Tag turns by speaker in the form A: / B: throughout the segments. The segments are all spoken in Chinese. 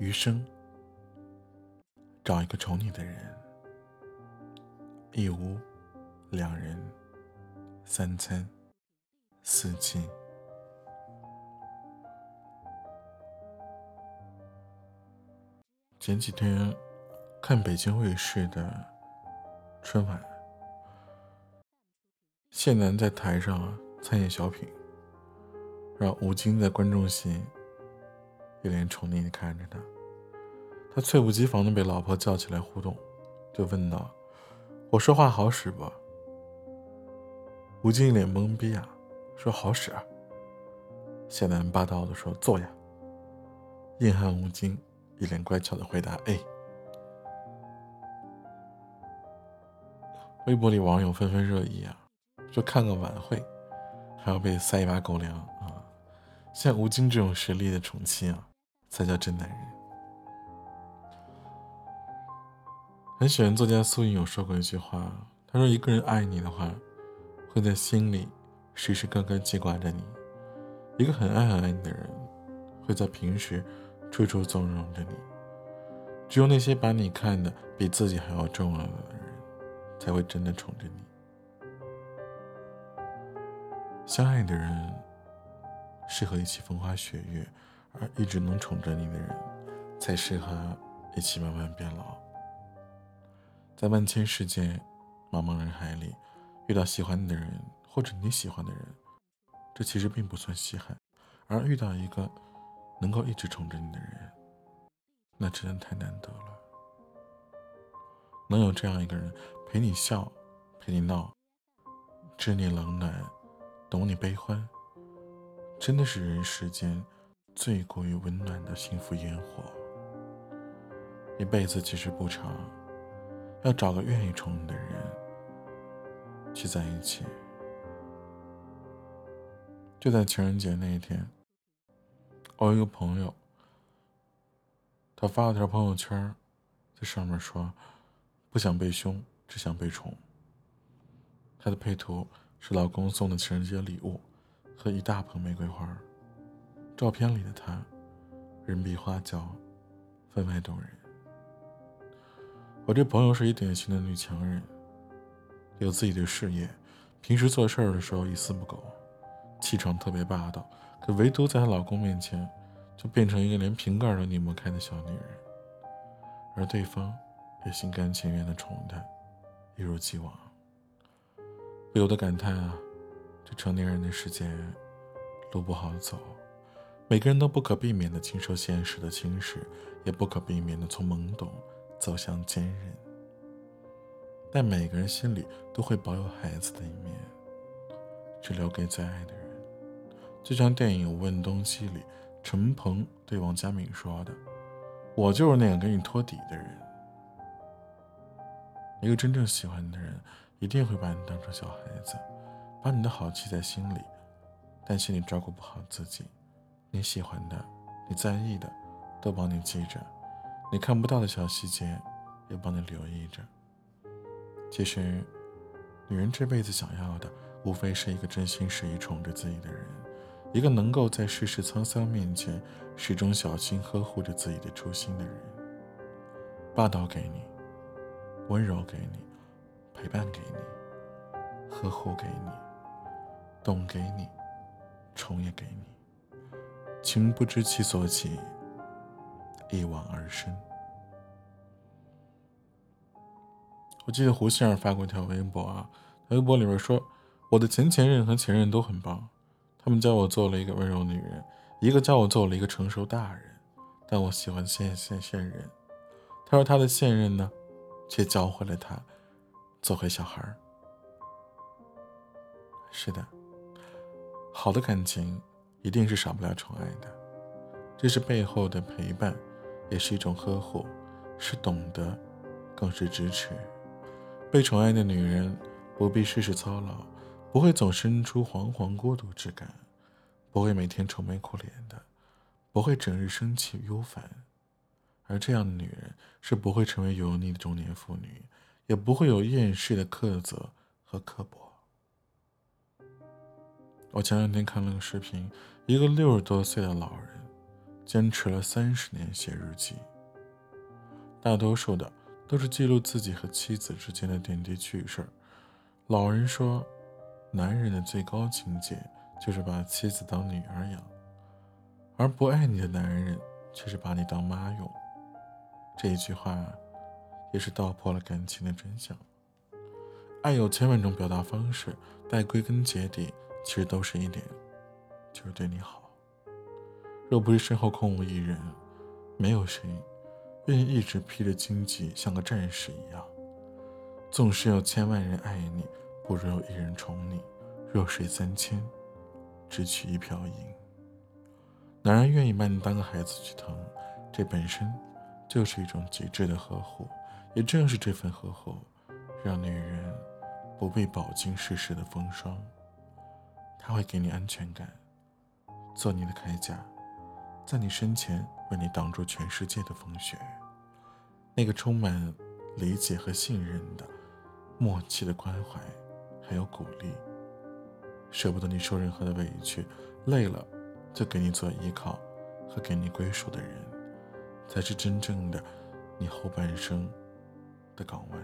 A: 余生找一个宠你的人，一屋两人，三餐四季。前几天看北京卫视的春晚，谢楠在台上参演小品，让吴京在观众席一脸宠溺的看着他。他猝不及防的被老婆叫起来互动，就问道：“我说话好使不？”吴京一脸懵逼啊，说：“好使。”谢楠霸道的说：“坐呀。”硬汉吴京。一脸乖巧的回答：“哎。”微博里网友纷纷热议啊，说看个晚会还要被塞一把狗粮啊！像吴京这种实力的宠妻啊，才叫真男人。很喜欢作家苏颖有说过一句话，他说：“一个人爱你的话，会在心里时时刻刻记挂着你；一个很爱很爱你的人，会在平时。”处处纵容着你，只有那些把你看的比自己还要重要的人，才会真的宠着你。相爱的人适合一起风花雪月，而一直能宠着你的人，才适合一起慢慢变老。在万千世界、茫茫人海里，遇到喜欢你的人或者你喜欢的人，这其实并不算稀罕，而遇到一个。能够一直宠着你的人，那真的太难得了。能有这样一个人陪你笑，陪你闹，知你冷暖，懂你悲欢，真的是人世间最过于温暖的幸福烟火。一辈子其实不长，要找个愿意宠你的人去在一起。就在情人节那一天。我有一个朋友，他发了条朋友圈，在上面说：“不想被凶，只想被宠。”他的配图是老公送的情人节礼物和一大盆玫瑰花。照片里的他，人比花娇，分外动人。我这朋友是一典型的女强人，有自己的事业，平时做事儿的时候一丝不苟，气场特别霸道。可唯独在她老公面前，就变成一个连瓶盖都拧不开的小女人，而对方也心甘情愿的宠她，一如既往。不由得感叹啊，这成年人的世界，路不好走，每个人都不可避免的经受现实的侵蚀，也不可避免的从懵懂走向坚韧。但每个人心里都会保有孩子的一面，只留给最爱的人。就像电影《问东西》里，陈鹏对王佳敏说的：“我就是那个给你托底的人。一个真正喜欢你的人，一定会把你当成小孩子，把你的好记在心里，担心你照顾不好自己。你喜欢的，你在意的，都帮你记着；你看不到的小细节，也帮你留意着。其实，女人这辈子想要的，无非是一个真心实意宠着自己的人。”一个能够在世事沧桑面前始终小心呵护着自己的初心的人，霸道给你，温柔给你，陪伴给你，呵护给你，懂给你，宠也给你，情不知其所起，一往而深。我记得胡杏儿发过一条微博啊，微博里边说：“我的前前任和前任都很棒。”他们教我做了一个温柔女人，一个教我做了一个成熟大人，但我喜欢现现现任。他说他的现任呢，却教会了他做回小孩。是的，好的感情一定是少不了宠爱的，这是背后的陪伴，也是一种呵护，是懂得，更是支持。被宠爱的女人不必事事操劳。不会总生出惶惶孤独之感，不会每天愁眉苦脸的，不会整日生气忧烦，而这样的女人是不会成为油腻的中年妇女，也不会有厌世的苛责和刻薄。我前两天看了个视频，一个六十多岁的老人，坚持了三十年写日记，大多数的都是记录自己和妻子之间的点滴趣事。老人说，男人的最高境界就是把妻子当女儿养，而不爱你的男人却是把你当妈用。这一句话，也是道破了感情的真相。爱有千万种表达方式，但归根结底，其实都是一点，就是对你好。若不是身后空无一人，没有谁愿意一直披着荆棘，像个战士一样。纵使有千万人爱你，不如有一人宠你。弱水三千，只取一瓢饮。男人愿意把你当个孩子去疼，这本身就是一种极致的呵护。也正是这份呵护，让女人不被饱经世事的风霜。他会给你安全感，做你的铠甲。在你身前，为你挡住全世界的风雪。那个充满理解和信任的、默契的关怀，还有鼓励，舍不得你受任何的委屈，累了就给你做依靠和给你归属的人，才是真正的你后半生的港湾。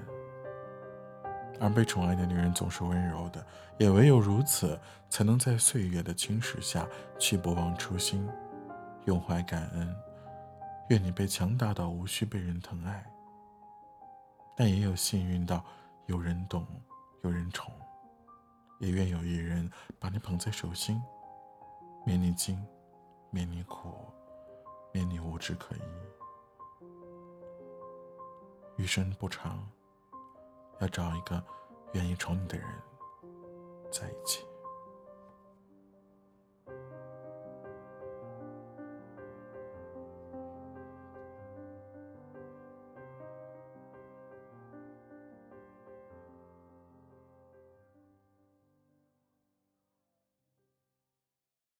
A: 而被宠爱的女人总是温柔的，也唯有如此，才能在岁月的侵蚀下去不忘初心。永怀感恩，愿你被强大到无需被人疼爱，但也有幸运到有人懂，有人宠，也愿有一人把你捧在手心，免你惊，免你苦，免你无枝可依。余生不长，要找一个愿意宠你的人在一起。